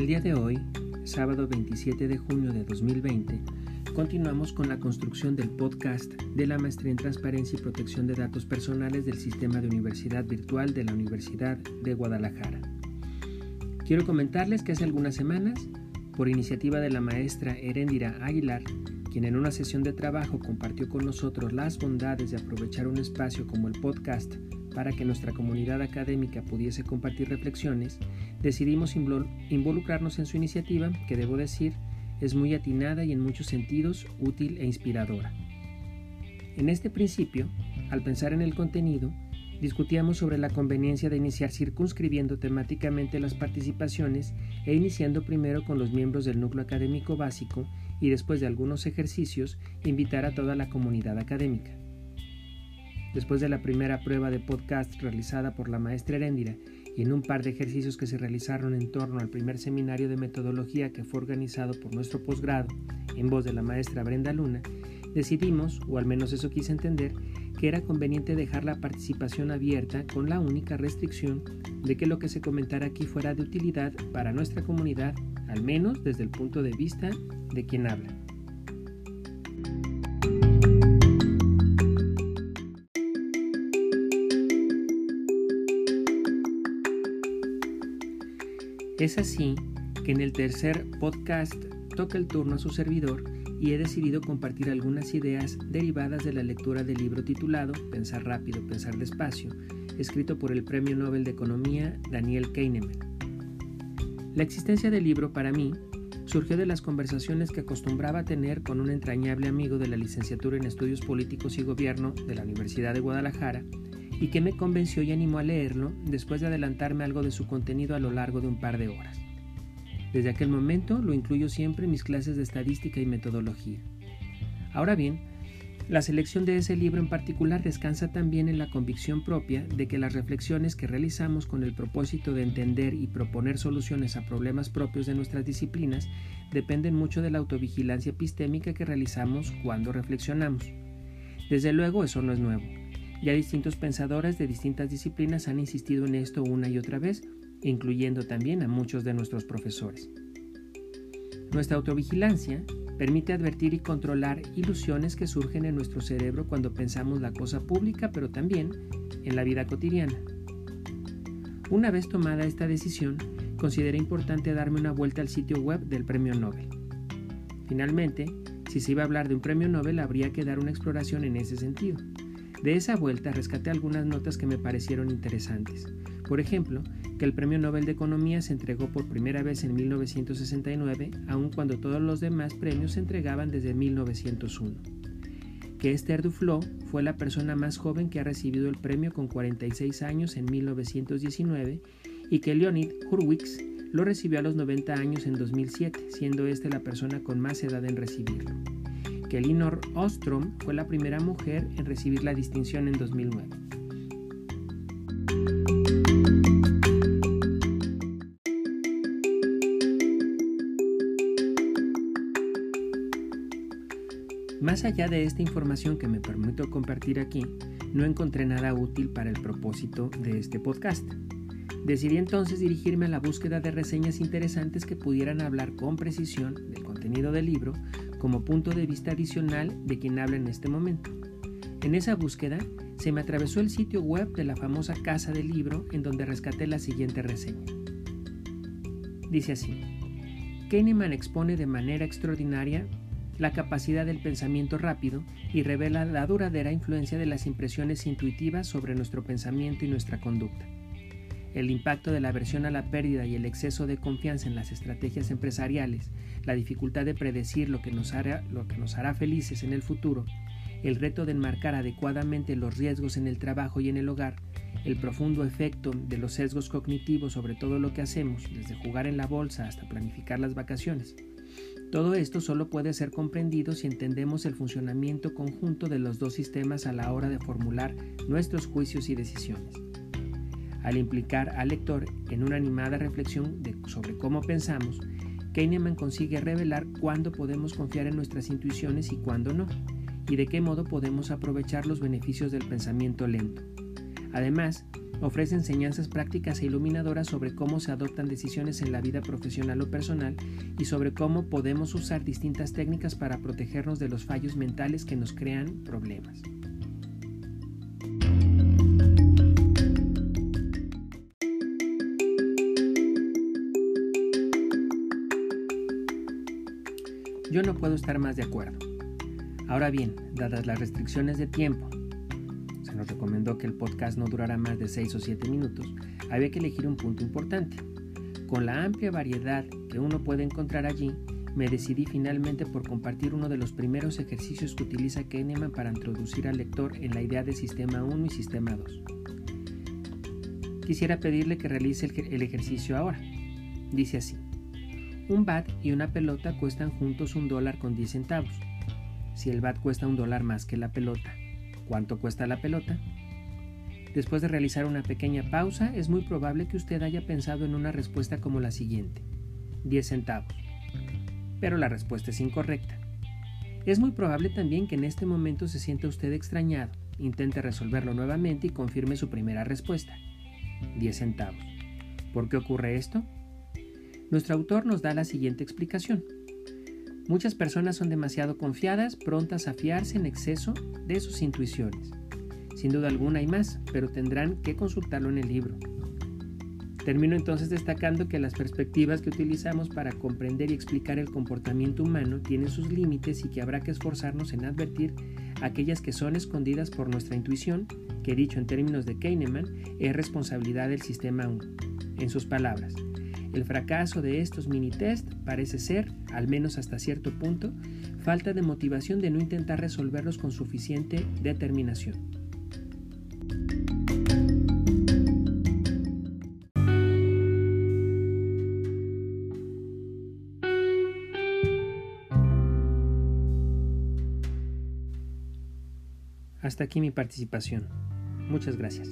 El día de hoy, sábado 27 de junio de 2020, continuamos con la construcción del podcast de la Maestría en Transparencia y Protección de Datos Personales del Sistema de Universidad Virtual de la Universidad de Guadalajara. Quiero comentarles que hace algunas semanas, por iniciativa de la maestra Herendira Aguilar, quien en una sesión de trabajo compartió con nosotros las bondades de aprovechar un espacio como el podcast para que nuestra comunidad académica pudiese compartir reflexiones, decidimos involucrarnos en su iniciativa, que debo decir es muy atinada y en muchos sentidos útil e inspiradora. En este principio, al pensar en el contenido, discutíamos sobre la conveniencia de iniciar circunscribiendo temáticamente las participaciones e iniciando primero con los miembros del núcleo académico básico y después de algunos ejercicios invitar a toda la comunidad académica. Después de la primera prueba de podcast realizada por la maestra Heréndira y en un par de ejercicios que se realizaron en torno al primer seminario de metodología que fue organizado por nuestro posgrado en voz de la maestra Brenda Luna, decidimos, o al menos eso quise entender, que era conveniente dejar la participación abierta con la única restricción de que lo que se comentara aquí fuera de utilidad para nuestra comunidad, al menos desde el punto de vista de quien habla. Es así que en el tercer podcast toca el turno a su servidor y he decidido compartir algunas ideas derivadas de la lectura del libro titulado Pensar rápido, pensar despacio, escrito por el Premio Nobel de Economía Daniel Kahneman. La existencia del libro para mí surgió de las conversaciones que acostumbraba tener con un entrañable amigo de la licenciatura en Estudios Políticos y Gobierno de la Universidad de Guadalajara, y que me convenció y animó a leerlo después de adelantarme algo de su contenido a lo largo de un par de horas. Desde aquel momento lo incluyo siempre en mis clases de estadística y metodología. Ahora bien, la selección de ese libro en particular descansa también en la convicción propia de que las reflexiones que realizamos con el propósito de entender y proponer soluciones a problemas propios de nuestras disciplinas dependen mucho de la autovigilancia epistémica que realizamos cuando reflexionamos. Desde luego eso no es nuevo. Ya distintos pensadores de distintas disciplinas han insistido en esto una y otra vez, incluyendo también a muchos de nuestros profesores. Nuestra autovigilancia permite advertir y controlar ilusiones que surgen en nuestro cerebro cuando pensamos la cosa pública, pero también en la vida cotidiana. Una vez tomada esta decisión, consideré importante darme una vuelta al sitio web del Premio Nobel. Finalmente, si se iba a hablar de un premio Nobel, habría que dar una exploración en ese sentido. De esa vuelta rescaté algunas notas que me parecieron interesantes. Por ejemplo, que el Premio Nobel de Economía se entregó por primera vez en 1969, aun cuando todos los demás premios se entregaban desde 1901. Que Esther Duflo fue la persona más joven que ha recibido el premio con 46 años en 1919 y que Leonid Hurwitz lo recibió a los 90 años en 2007, siendo esta la persona con más edad en recibirlo que Elinor Ostrom fue la primera mujer en recibir la distinción en 2009. Más allá de esta información que me permito compartir aquí, no encontré nada útil para el propósito de este podcast. Decidí entonces dirigirme a la búsqueda de reseñas interesantes que pudieran hablar con precisión del contenido del libro como punto de vista adicional de quien habla en este momento. En esa búsqueda se me atravesó el sitio web de la famosa Casa del Libro en donde rescaté la siguiente reseña. Dice así, Kahneman expone de manera extraordinaria la capacidad del pensamiento rápido y revela la duradera influencia de las impresiones intuitivas sobre nuestro pensamiento y nuestra conducta. El impacto de la aversión a la pérdida y el exceso de confianza en las estrategias empresariales, la dificultad de predecir lo que nos hará, felices en el futuro, el reto de enmarcar adecuadamente los riesgos en el trabajo y en el hogar, el profundo efecto de los sesgos cognitivos sobre todo lo que hacemos, desde jugar en la bolsa hasta planificar las vacaciones. Todo esto solo puede ser comprendido si entendemos el funcionamiento conjunto de los dos sistemas a la hora de formular nuestros juicios y decisiones al implicar al lector en una animada reflexión sobre cómo pensamos, Kahneman consigue revelar cuándo podemos confiar en nuestras intuiciones y cuándo no, y de qué modo podemos aprovechar los beneficios del pensamiento lento. Además, ofrece enseñanzas prácticas e iluminadoras sobre cómo se adoptan decisiones en la vida profesional o personal y sobre cómo podemos usar distintas técnicas para protegernos de los fallos mentales que nos crean problemas. Yo no puedo estar más de acuerdo. Ahora bien, dadas las restricciones de tiempo, nos recomendó que el podcast no durara más de 6 o 7 minutos, había que elegir un punto importante. Con la amplia variedad que uno puede encontrar allí, me decidí finalmente por compartir uno de los primeros ejercicios que utiliza Kahneman para introducir al lector en la idea de sistema 1 y sistema 2. Quisiera pedirle que realice el ejercicio ahora. Dice así. Un bat y una pelota cuestan juntos un dólar con 10 centavos. Si el bat cuesta un dólar más que la pelota, ¿cuánto cuesta la pelota? Después de realizar una pequeña pausa, es muy probable que usted haya pensado en una respuesta como la siguiente. 10 centavos. Pero la respuesta es incorrecta. Es muy probable también que en este momento se sienta usted extrañado, intente resolverlo nuevamente y confirme su primera respuesta. 10 centavos. ¿Por qué ocurre esto? Nuestro autor nos da la siguiente explicación. Muchas personas son demasiado confiadas, prontas a fiarse en exceso de sus intuiciones. Sin duda alguna hay más, pero tendrán que consultarlo en el libro. Termino entonces destacando que las perspectivas que utilizamos para comprender y explicar el comportamiento humano tienen sus límites y que habrá que esforzarnos en advertir aquellas que son escondidas por nuestra intuición, que dicho en términos de Kahneman, es responsabilidad del sistema 1. En sus palabras, el fracaso de estos mini test parece ser, al menos hasta cierto punto, falta de motivación de no intentar resolverlos con suficiente determinación. Hasta aquí mi participación. Muchas gracias.